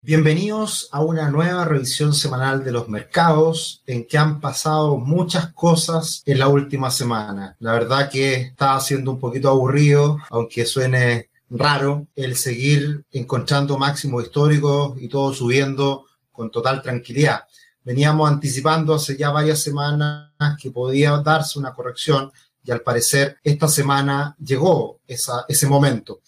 Bienvenidos a una nueva revisión semanal de los mercados en que han pasado muchas cosas en la última semana. La verdad que está siendo un poquito aburrido, aunque suene raro, el seguir encontrando máximos históricos y todo subiendo con total tranquilidad. Veníamos anticipando hace ya varias semanas que podía darse una corrección y al parecer esta semana llegó ese momento.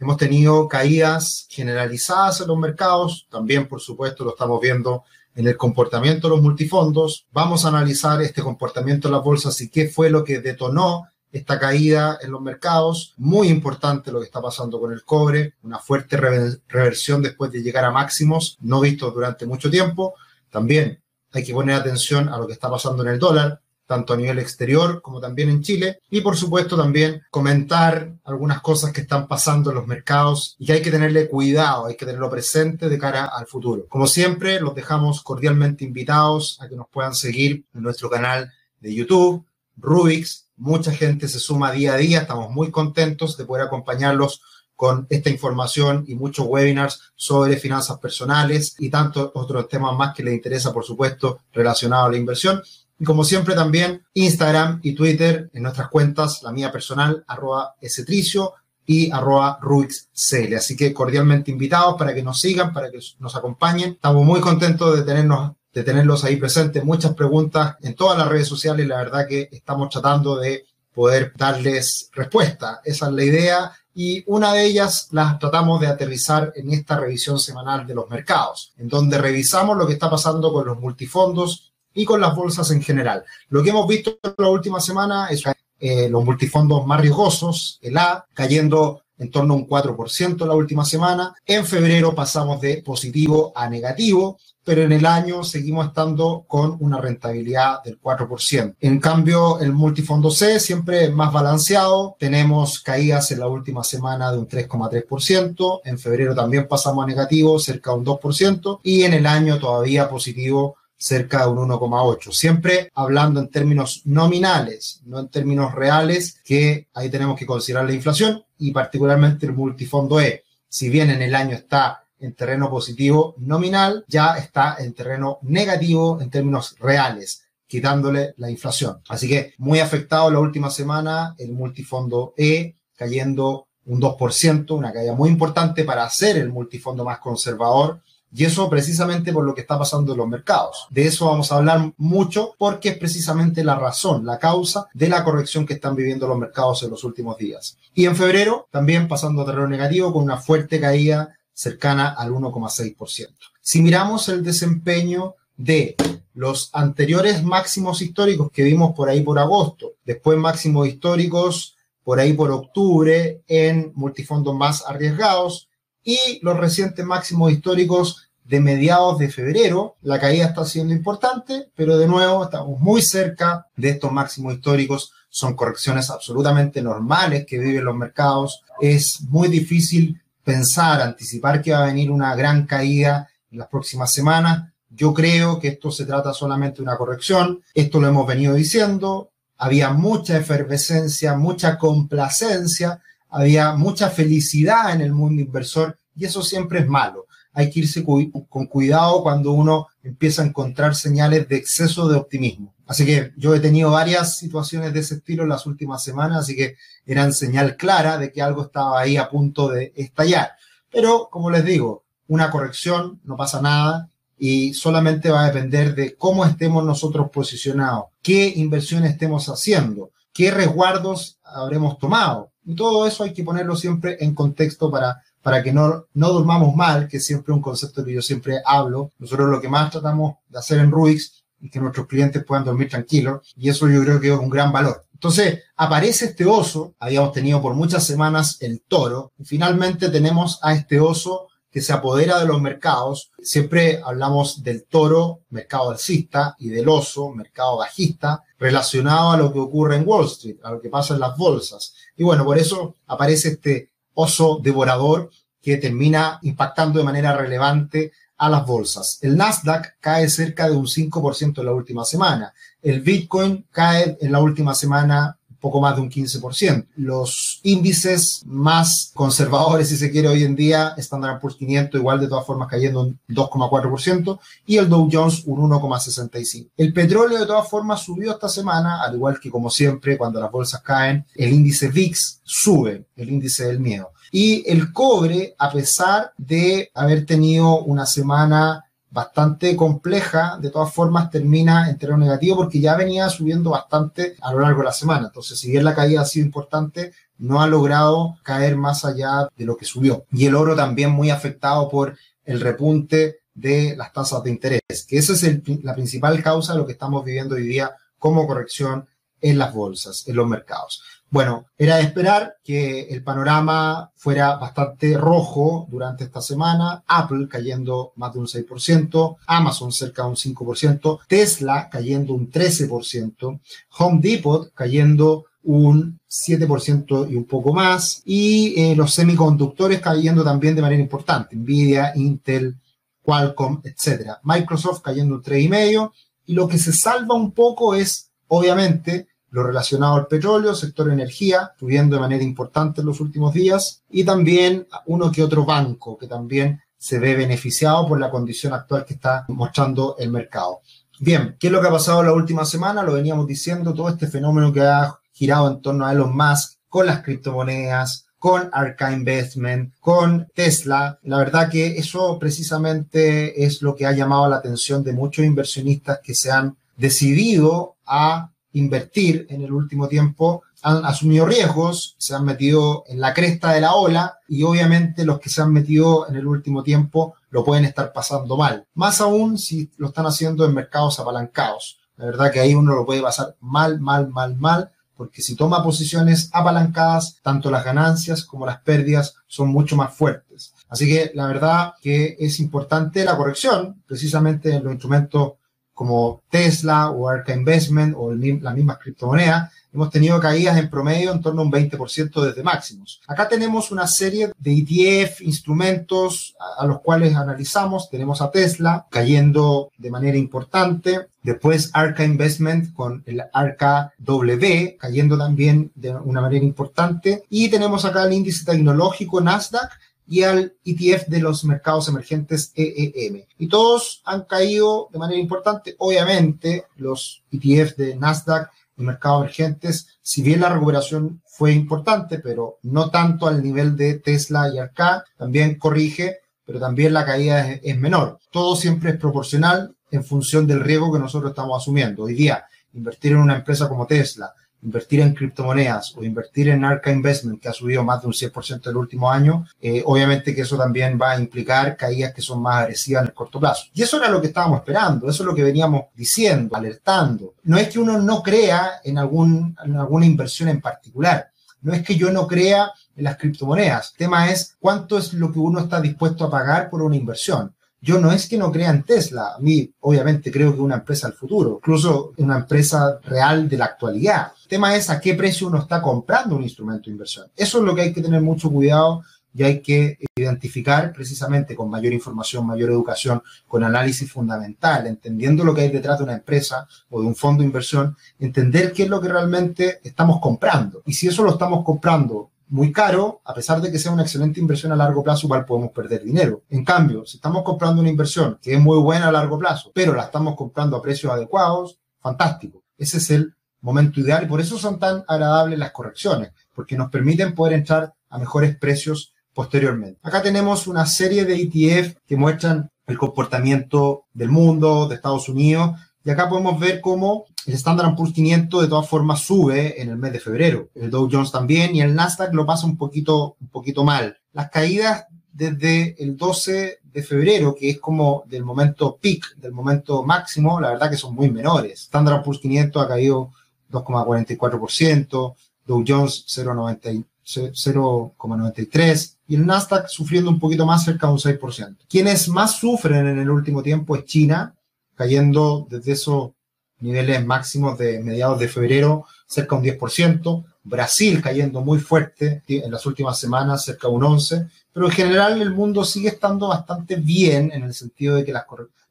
Hemos tenido caídas generalizadas en los mercados, también por supuesto lo estamos viendo en el comportamiento de los multifondos. Vamos a analizar este comportamiento de las bolsas y qué fue lo que detonó esta caída en los mercados. Muy importante lo que está pasando con el cobre, una fuerte reversión después de llegar a máximos no vistos durante mucho tiempo. También hay que poner atención a lo que está pasando en el dólar tanto a nivel exterior como también en Chile. Y por supuesto también comentar algunas cosas que están pasando en los mercados y que hay que tenerle cuidado, hay que tenerlo presente de cara al futuro. Como siempre, los dejamos cordialmente invitados a que nos puedan seguir en nuestro canal de YouTube, Rubix. Mucha gente se suma día a día, estamos muy contentos de poder acompañarlos con esta información y muchos webinars sobre finanzas personales y tantos otros temas más que les interesa, por supuesto, relacionados a la inversión. Y como siempre también Instagram y Twitter en nuestras cuentas, la mía personal, arroba esetricio y arroba ruixcl. Así que cordialmente invitados para que nos sigan, para que nos acompañen. Estamos muy contentos de tenernos de tenerlos ahí presentes. Muchas preguntas en todas las redes sociales. La verdad que estamos tratando de poder darles respuesta. Esa es la idea. Y una de ellas las tratamos de aterrizar en esta revisión semanal de los mercados, en donde revisamos lo que está pasando con los multifondos y con las bolsas en general. Lo que hemos visto en la última semana es eh, los multifondos más riesgosos, el A, cayendo en torno a un 4% la última semana. En febrero pasamos de positivo a negativo, pero en el año seguimos estando con una rentabilidad del 4%. En cambio, el multifondo C siempre más balanceado. Tenemos caídas en la última semana de un 3,3%. En febrero también pasamos a negativo, cerca de un 2%. Y en el año todavía positivo cerca de un 1,8. Siempre hablando en términos nominales, no en términos reales, que ahí tenemos que considerar la inflación y particularmente el multifondo E. Si bien en el año está en terreno positivo nominal, ya está en terreno negativo en términos reales quitándole la inflación. Así que muy afectado la última semana el multifondo E, cayendo un 2%, una caída muy importante para hacer el multifondo más conservador y eso precisamente por lo que está pasando en los mercados. De eso vamos a hablar mucho porque es precisamente la razón, la causa de la corrección que están viviendo los mercados en los últimos días. Y en febrero también pasando a terreno negativo con una fuerte caída cercana al 1,6%. Si miramos el desempeño de los anteriores máximos históricos que vimos por ahí por agosto, después máximos históricos por ahí por octubre en multifondos más arriesgados, y los recientes máximos históricos de mediados de febrero. La caída está siendo importante, pero de nuevo estamos muy cerca de estos máximos históricos. Son correcciones absolutamente normales que viven los mercados. Es muy difícil pensar, anticipar que va a venir una gran caída en las próximas semanas. Yo creo que esto se trata solamente de una corrección. Esto lo hemos venido diciendo. Había mucha efervescencia, mucha complacencia había mucha felicidad en el mundo inversor y eso siempre es malo. Hay que irse con cuidado cuando uno empieza a encontrar señales de exceso de optimismo. Así que yo he tenido varias situaciones de ese estilo en las últimas semanas, así que eran señal clara de que algo estaba ahí a punto de estallar. Pero, como les digo, una corrección, no pasa nada y solamente va a depender de cómo estemos nosotros posicionados, qué inversiones estemos haciendo, qué resguardos habremos tomado. Y todo eso hay que ponerlo siempre en contexto para, para que no, no durmamos mal, que es siempre un concepto que yo siempre hablo. Nosotros lo que más tratamos de hacer en Ruix es que nuestros clientes puedan dormir tranquilos y eso yo creo que es un gran valor. Entonces, aparece este oso, habíamos tenido por muchas semanas el toro, y finalmente tenemos a este oso que se apodera de los mercados. Siempre hablamos del toro, mercado alcista, y del oso, mercado bajista, relacionado a lo que ocurre en Wall Street, a lo que pasa en las bolsas. Y bueno, por eso aparece este oso devorador que termina impactando de manera relevante a las bolsas. El Nasdaq cae cerca de un 5% en la última semana. El Bitcoin cae en la última semana poco más de un 15%. Los índices más conservadores, si se quiere, hoy en día, Standard Poor's 500 igual de todas formas cayendo un 2,4% y el Dow Jones un 1,65%. El petróleo de todas formas subió esta semana, al igual que como siempre cuando las bolsas caen, el índice VIX sube, el índice del miedo. Y el cobre, a pesar de haber tenido una semana bastante compleja, de todas formas termina en terreno negativo porque ya venía subiendo bastante a lo largo de la semana. Entonces, si bien la caída ha sido importante, no ha logrado caer más allá de lo que subió. Y el oro también muy afectado por el repunte de las tasas de interés, que esa es la principal causa de lo que estamos viviendo hoy día como corrección en las bolsas, en los mercados. Bueno, era de esperar que el panorama fuera bastante rojo durante esta semana. Apple cayendo más de un 6%, Amazon cerca de un 5%, Tesla cayendo un 13%, Home Depot cayendo un 7% y un poco más, y eh, los semiconductores cayendo también de manera importante, Nvidia, Intel, Qualcomm, etc. Microsoft cayendo un 3,5%, y lo que se salva un poco es, obviamente, lo relacionado al petróleo, sector energía, subiendo de manera importante en los últimos días, y también uno que otro banco que también se ve beneficiado por la condición actual que está mostrando el mercado. Bien, ¿qué es lo que ha pasado la última semana? Lo veníamos diciendo, todo este fenómeno que ha girado en torno a Elon Musk con las criptomonedas, con Arca Investment, con Tesla. La verdad que eso precisamente es lo que ha llamado la atención de muchos inversionistas que se han decidido a invertir en el último tiempo han asumido riesgos, se han metido en la cresta de la ola y obviamente los que se han metido en el último tiempo lo pueden estar pasando mal. Más aún si lo están haciendo en mercados apalancados. La verdad que ahí uno lo puede pasar mal, mal, mal, mal, porque si toma posiciones apalancadas, tanto las ganancias como las pérdidas son mucho más fuertes. Así que la verdad que es importante la corrección, precisamente en los instrumentos como Tesla o Arca Investment o las mismas criptomonedas, hemos tenido caídas en promedio en torno a un 20% desde máximos. Acá tenemos una serie de ETF, instrumentos a, los cuales analizamos. Tenemos a Tesla cayendo de manera importante. Después Arca Investment con el Arca W cayendo también de una manera importante. Y tenemos acá el índice tecnológico Nasdaq y al ETF de los mercados emergentes EEM. Y todos han caído de manera importante. Obviamente, los ETF de Nasdaq y mercados emergentes, si bien la recuperación fue importante, pero no tanto al nivel de Tesla y Arca, también corrige, pero también la caída es menor. Todo siempre es proporcional en función del riesgo que nosotros estamos asumiendo. Hoy día, invertir en una empresa como Tesla, invertir en criptomonedas o invertir en Arca Investment, que ha subido más de un 100% el último año, eh, obviamente que eso también va a implicar caídas que son más agresivas en el corto plazo. Y eso era lo que estábamos esperando, eso es lo que veníamos diciendo, alertando. No es que uno no crea en, algún, en alguna inversión en particular, no es que yo no crea en las criptomonedas, el tema es cuánto es lo que uno está dispuesto a pagar por una inversión. Yo no es que no crea en Tesla, a mí obviamente creo que una empresa del futuro, incluso una empresa real de la actualidad. El tema es a qué precio uno está comprando un instrumento de inversión. Eso es lo que hay que tener mucho cuidado y hay que identificar precisamente con mayor información, mayor educación, con análisis fundamental, entendiendo lo que hay detrás de una empresa o de un fondo de inversión, entender qué es lo que realmente estamos comprando. Y si eso lo estamos comprando muy caro, a pesar de que sea una excelente inversión a largo plazo, igual podemos perder dinero. En cambio, si estamos comprando una inversión que es muy buena a largo plazo, pero la estamos comprando a precios adecuados, fantástico. Ese es el momento ideal y por eso son tan agradables las correcciones, porque nos permiten poder entrar a mejores precios posteriormente. Acá tenemos una serie de ETF que muestran el comportamiento del mundo, de Estados Unidos, y acá podemos ver cómo el Standard Poor's 500 de todas formas sube en el mes de febrero. El Dow Jones también y el Nasdaq lo pasa un poquito, un poquito mal. Las caídas desde el 12 de febrero, que es como del momento peak, del momento máximo, la verdad que son muy menores. Standard Poor's 500 ha caído 2,44%, Dow Jones 0,93% y el Nasdaq sufriendo un poquito más, cerca de un 6%. Quienes más sufren en el último tiempo es China, cayendo desde esos niveles máximos de mediados de febrero cerca de un 10%, Brasil cayendo muy fuerte en las últimas semanas cerca de un 11%, pero en general el mundo sigue estando bastante bien en el sentido de que, las,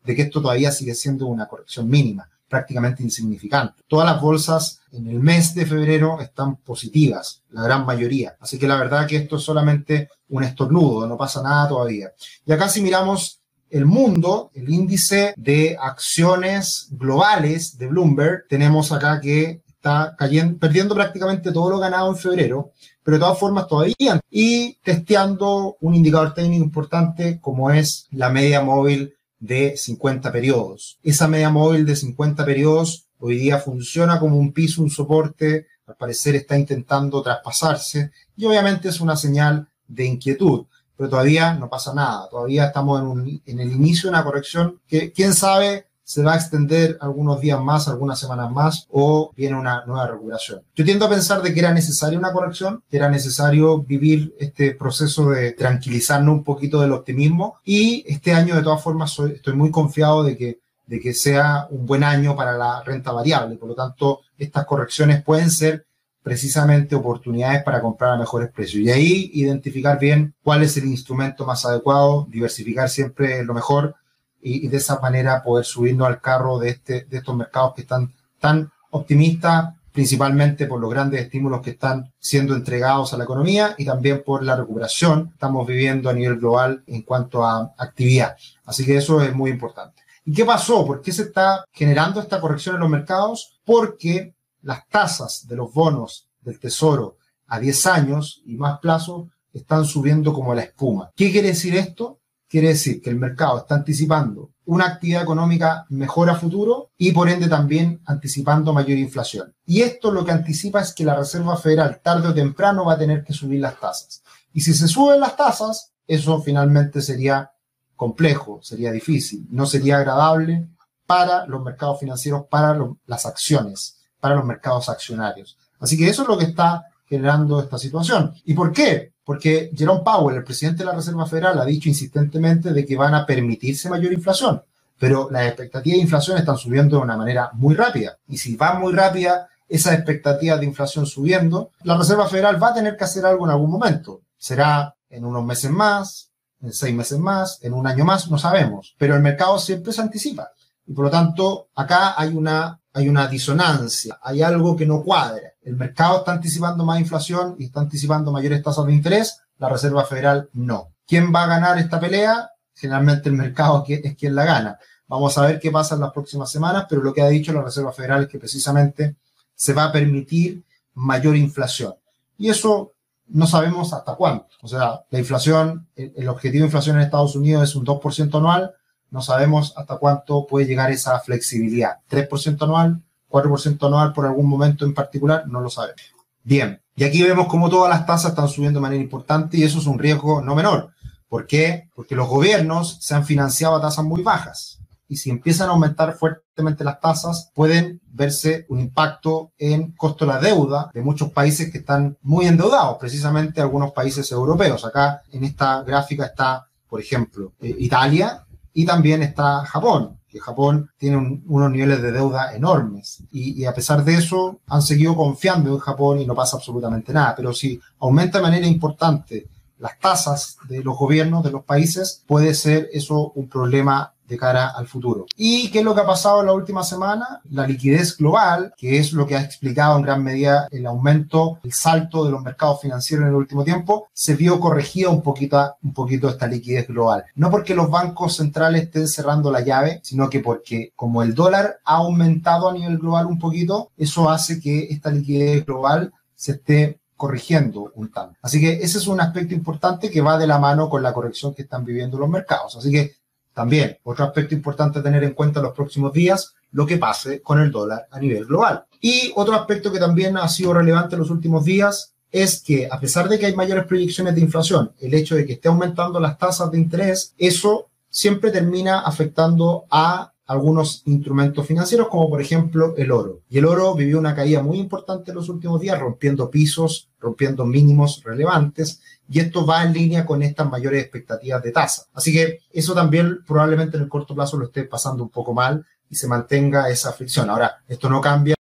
de que esto todavía sigue siendo una corrección mínima. prácticamente insignificante. Todas las bolsas en el mes de febrero están positivas, la gran mayoría. Así que la verdad que esto es solamente un estornudo, no pasa nada todavía. Y acá si miramos el mundo, el índice de acciones globales de Bloomberg, tenemos acá que está cayendo, perdiendo prácticamente todo lo ganado en febrero, pero de todas formas todavía y testeando un indicador técnico importante como es la media móvil de 50 periodos. Esa media móvil de 50 periodos hoy día funciona como un piso, un soporte, al parecer está intentando traspasarse y obviamente es una señal de inquietud, pero todavía no pasa nada, todavía estamos en, en el inicio de una corrección que quién sabe se va a extender algunos días más, algunas semanas más, o viene una nueva recuperación. Yo tiendo a pensar de que era necesaria una corrección, que era necesario vivir este proceso de tranquilizarnos un poquito del optimismo, y este año de todas formas estoy muy confiado de que de que sea un buen año para la renta variable. Por lo tanto, estas correcciones pueden ser precisamente oportunidades para comprar a mejores precios. Y ahí identificar bien cuál es el instrumento más adecuado, diversificar siempre lo mejor y, de esa manera poder subirnos al carro de, este, de estos mercados que están tan optimistas, principalmente por los grandes estímulos que están siendo entregados a la economía y también por la recuperación que estamos viviendo a nivel global en cuanto a actividad. Así que eso es muy importante. ¿Y qué pasó? ¿Por qué se está generando esta corrección en los mercados? Porque las tasas de los bonos del Tesoro a 10 años y más plazo están subiendo como la espuma. ¿Qué quiere decir esto? Quiere decir que el mercado está anticipando una actividad económica mejor a futuro y por ende también anticipando mayor inflación. Y esto lo que anticipa es que la Reserva Federal tarde o temprano va a tener que subir las tasas. Y si se suben las tasas, eso finalmente sería complejo, sería difícil, no sería agradable para los mercados financieros, para las acciones, para los mercados accionarios. Así que eso es lo que está generando esta situación. ¿Y por qué? porque Jerome Powell, el presidente de la Reserva Federal, ha dicho insistentemente de que van a permitirse mayor inflación, pero las expectativas de inflación están subiendo de una manera muy rápida. Y si va muy rápida esas expectativas de inflación subiendo, la Reserva Federal va a tener que hacer algo en algún momento. Será en unos meses más, en seis meses más, en un año más, no sabemos. Pero el mercado siempre se anticipa. Y por lo tanto, acá hay una, hay una disonancia, hay algo que no cuadra. El mercado está anticipando más inflación y está anticipando mayores tasas de interés, la Reserva Federal no. ¿Quién va a ganar esta pelea? Generalmente el mercado es quien la gana. Vamos a ver qué pasa en las próximas semanas, pero lo que ha dicho la Reserva Federal es que precisamente se va a permitir mayor inflación. Y eso no sabemos hasta cuándo. O sea, la inflación, el objetivo de inflación en Estados Unidos es un 2% anual, no sabemos hasta cuánto puede llegar esa flexibilidad. 3% anual, 4% anual por algún momento en particular, no lo sabemos. Bien, y aquí vemos cómo todas las tasas están subiendo de manera importante y eso es un riesgo no menor. ¿Por qué? Porque los gobiernos se han financiado a tasas muy bajas y si empiezan a aumentar fuertemente las tasas, pueden verse un impacto en costo de la deuda de muchos países que están muy endeudados, precisamente algunos países europeos. Acá en esta gráfica está, por ejemplo, eh, Italia, y también está Japón, que Japón tiene unos niveles de deuda enormes. Y, a pesar de eso, han seguido confiando en Japón y no pasa absolutamente nada. Pero si aumenta de manera importante las tasas de los gobiernos de los países, puede ser eso un problema de cara al futuro. ¿Y qué es lo que ha pasado en la última semana? La liquidez global, que es lo que ha explicado en gran medida el aumento, el salto de los mercados financieros en el último tiempo, se vio corregida un poquito, un poquito esta liquidez global. No porque los bancos centrales estén cerrando la llave, sino que porque como el dólar ha aumentado a nivel global un poquito, eso hace que esta liquidez global se esté corrigiendo un tanto. Así que ese es un aspecto importante que va de la mano con la corrección que están viviendo los mercados. Así que también, otro aspecto importante a tener en cuenta en los próximos días, lo que pase con el dólar a nivel global. Y otro aspecto que también ha sido relevante en los últimos días es que a pesar de que hay mayores proyecciones de inflación, el hecho de que esté aumentando las tasas de interés, eso siempre termina afectando a algunos instrumentos financieros, como por ejemplo el oro. Y el oro vivió una caída muy importante en los últimos días, rompiendo pisos, rompiendo mínimos relevantes, y esto va en línea con estas mayores expectativas de tasa. Así que eso también probablemente en el corto plazo lo esté pasando un poco mal y se mantenga esa fricción. Ahora, esto no cambia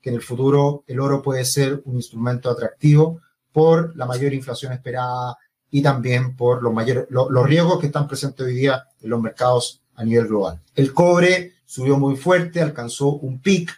que en el futuro el oro puede ser un instrumento atractivo por la mayor inflación esperada y también por los mayores los riesgos que están presentes hoy día en los mercados a nivel global. El cobre subió muy fuerte, alcanzó un pic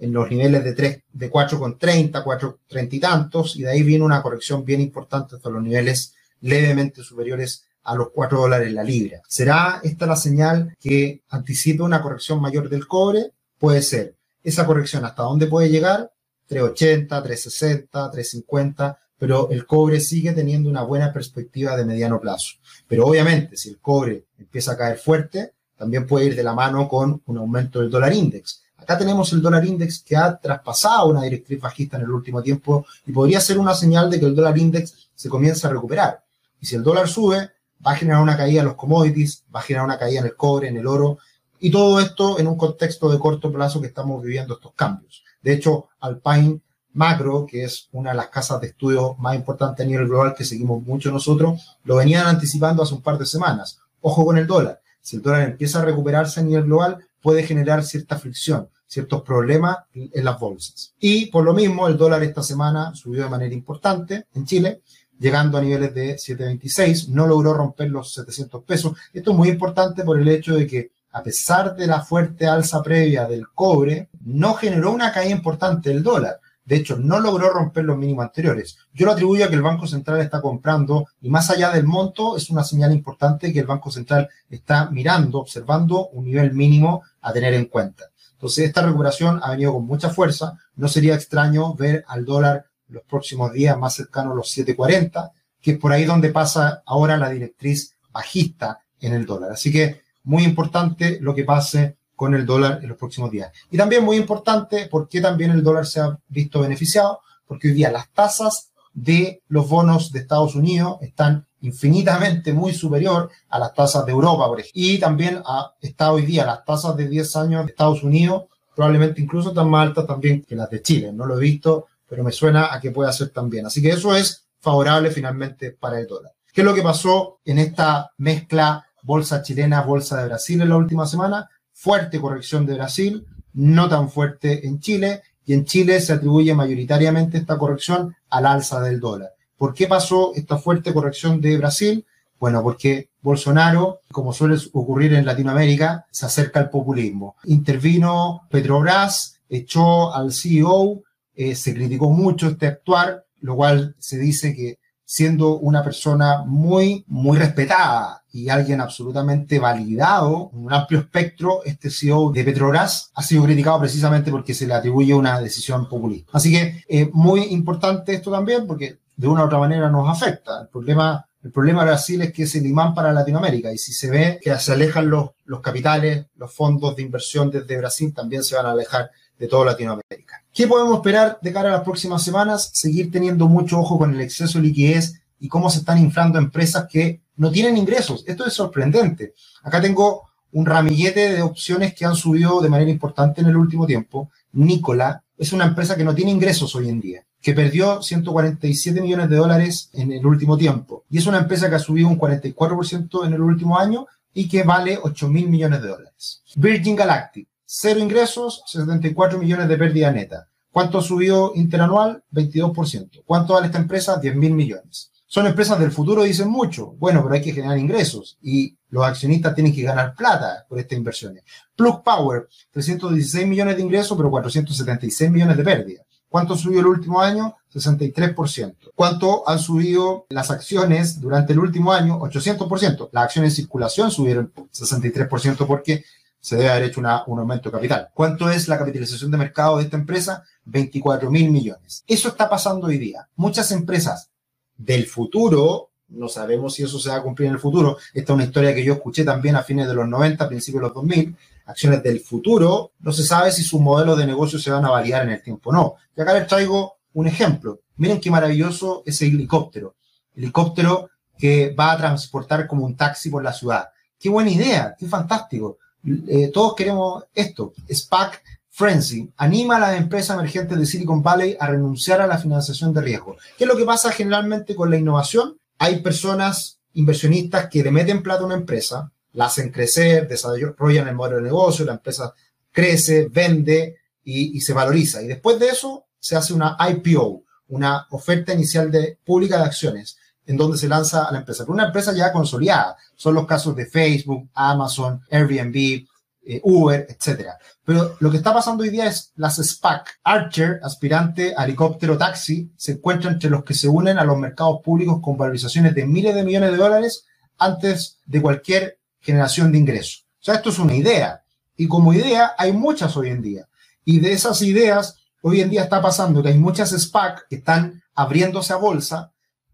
en los niveles de, 3, de 4,30, 4,30 y tantos, y de ahí viene una corrección bien importante hasta los niveles levemente superiores a los 4 dólares la libra. ¿Será esta la señal que anticipa una corrección mayor del cobre? Puede ser. Esa corrección, ¿hasta dónde puede llegar? 380, 360, 350, pero el cobre sigue teniendo una buena perspectiva de mediano plazo. Pero obviamente, si el cobre empieza a caer fuerte, también puede ir de la mano con un aumento del dólar index. Acá tenemos el dólar index que ha traspasado una directriz bajista en el último tiempo y podría ser una señal de que el dólar index se comienza a recuperar. Y si el dólar sube, va a generar una caída en los commodities, va a generar una caída en el cobre, en el oro, y todo esto en un contexto de corto plazo que estamos viviendo estos cambios. De hecho, Alpine Macro, que es una de las casas de estudio más importantes a nivel global que seguimos mucho nosotros, lo venían anticipando hace un par de semanas. Ojo con el dólar. Si el dólar empieza a recuperarse a nivel global, puede generar cierta fricción, ciertos problemas en las bolsas. Y por lo mismo, el dólar esta semana subió de manera importante en Chile, llegando a niveles de 7.26, no logró romper los 700 pesos. Esto es muy importante por el hecho de que a pesar de la fuerte alza previa del cobre, no generó una caída importante del dólar. De hecho, no logró romper los mínimos anteriores. Yo lo atribuyo a que el Banco Central está comprando y más allá del monto es una señal importante que el Banco Central está mirando, observando un nivel mínimo a tener en cuenta. Entonces, esta recuperación ha venido con mucha fuerza. No sería extraño ver al dólar los próximos días más cercano a los 7.40, que es por ahí donde pasa ahora la directriz bajista en el dólar. Así que muy importante lo que pase con el dólar en los próximos días. Y también muy importante porque también el dólar se ha visto beneficiado, porque hoy día las tasas de los bonos de Estados Unidos están infinitamente muy superior a las tasas de Europa, por ejemplo. Y también a, está hoy día las tasas de 10 años de Estados Unidos, probablemente incluso tan más altas también que las de Chile. No lo he visto, pero me suena a que puede ser también. Así que eso es favorable finalmente para el dólar. ¿Qué es lo que pasó en esta mezcla bolsa chilena, bolsa de Brasil en la última semana? Fuerte corrección de Brasil, no tan fuerte en Chile, y en Chile se atribuye mayoritariamente esta corrección al alza del dólar. ¿Por qué pasó esta fuerte corrección de Brasil? Bueno, porque Bolsonaro, como suele ocurrir en Latinoamérica, se acerca al populismo. Intervino Petrobras, echó al CEO, eh, se criticó mucho este actuar, lo cual se dice que siendo una persona muy, muy respetada y alguien absolutamente validado, un amplio espectro, este CEO de Petrobras ha sido criticado precisamente porque se le atribuye una decisión populista. Así que eh, muy importante esto también porque de una u otra manera nos afecta. El problema, el problema de Brasil es que es el imán para Latinoamérica y si se ve que se alejan los, los capitales, los fondos de inversión desde Brasil también se van a alejar de toda Latinoamérica. ¿Qué podemos esperar de cara a las próximas semanas? Seguir teniendo mucho ojo con el exceso de liquidez y cómo se están inflando empresas que no tienen ingresos. Esto es sorprendente. Acá tengo un ramillete de opciones que han subido de manera importante en el último tiempo. Nicola es una empresa que no tiene ingresos hoy en día, que perdió 147 millones de dólares en el último tiempo. Y es una empresa que ha subido un 44% en el último año y que vale 8 mil millones de dólares. Virgin Galactic Cero ingresos, 74 millones de pérdida neta. ¿Cuánto subió interanual? 22%. ¿Cuánto vale esta empresa? 10 mil millones. Son empresas del futuro, dicen mucho. Bueno, pero hay que generar ingresos y los accionistas tienen que ganar plata por estas inversiones. Plug Power, 316 millones de ingresos, pero 476 millones de pérdida. ¿Cuánto subió el último año? 63%. ¿Cuánto han subido las acciones durante el último año? 800%. Las acciones en circulación subieron 63% porque se debe haber hecho un aumento de capital. ¿Cuánto es la capitalización de mercado de esta empresa? 24 mil millones. Eso está pasando hoy día. Muchas empresas del futuro, no sabemos si eso se va a cumplir en el futuro. Esta es una historia que yo escuché también a fines de los 90, principios de los 2000. Acciones del futuro, no se sabe si sus modelos de negocio se van a validar en el tiempo o no. Y acá les traigo un ejemplo. Miren qué maravilloso ese helicóptero. Helicóptero que va a transportar como un taxi por la ciudad. Qué buena idea, qué fantástico eh, todos queremos esto. SPAC Frenzy anima a las empresas emergentes de Silicon Valley a renunciar a la financiación de riesgo. ¿Qué es lo que pasa generalmente con la innovación? Hay personas inversionistas que le meten plata a una empresa, la hacen crecer, desarrollan el modelo de negocio, la empresa crece, vende y, y se valoriza. Y después de eso se hace una IPO, una oferta inicial de pública de acciones en donde se lanza a la empresa. Pero una empresa ya consolidada. Son los casos de Facebook, Amazon, Airbnb, eh, Uber, etcétera. Pero lo que está pasando hoy día es las SPAC. Archer, aspirante helicóptero taxi, se encuentra entre los que se unen a los mercados públicos con valorizaciones de miles de millones de dólares antes de cualquier generación de ingresos. O sea, esto es una idea. Y como idea hay muchas hoy en día. Y de esas ideas, hoy en día está pasando que hay muchas SPAC que están abriéndose a bolsa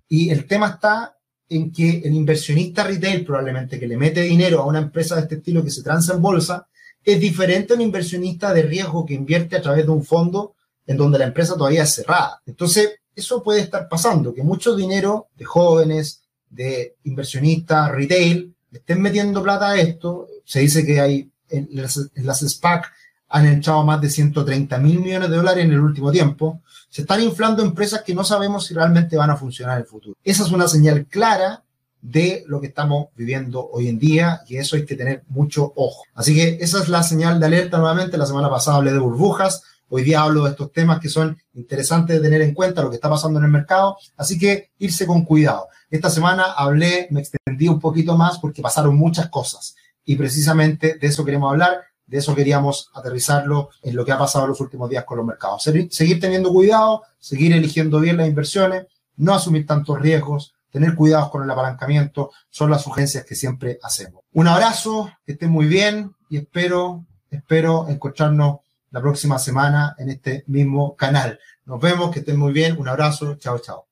y el tema está en que el inversionista retail probablemente que le mete dinero a una empresa de este estilo que se transa en bolsa es diferente a un inversionista de riesgo que invierte a través de un fondo en donde la empresa todavía es cerrada. Entonces, eso puede estar pasando, que mucho dinero de jóvenes, de inversionistas, retail, estén metiendo plata a esto. Se dice que hay en las, en las SPAC han echado más de 130 mil millones de dólares en el último tiempo. Se están inflando empresas que no sabemos si realmente van a funcionar en el futuro. Esa es una señal clara de lo que estamos viviendo hoy en día y eso hay que tener mucho ojo. Así que esa es la señal de alerta nuevamente. La semana pasada hablé de burbujas, hoy día hablo de estos temas que son interesantes de tener en cuenta, lo que está pasando en el mercado, así que irse con cuidado. Esta semana hablé, me extendí un poquito más porque pasaron muchas cosas y precisamente de eso queremos hablar de eso queríamos aterrizarlo en lo que ha pasado los últimos días con los mercados. Seguir teniendo cuidado, seguir eligiendo bien las inversiones, no asumir tantos riesgos, tener cuidados con el apalancamiento, son las sugerencias que siempre hacemos. Un abrazo, que estén muy bien y espero, espero encontrarnos la próxima semana en este mismo canal. Nos vemos, que estén muy bien, un abrazo, chao, chao.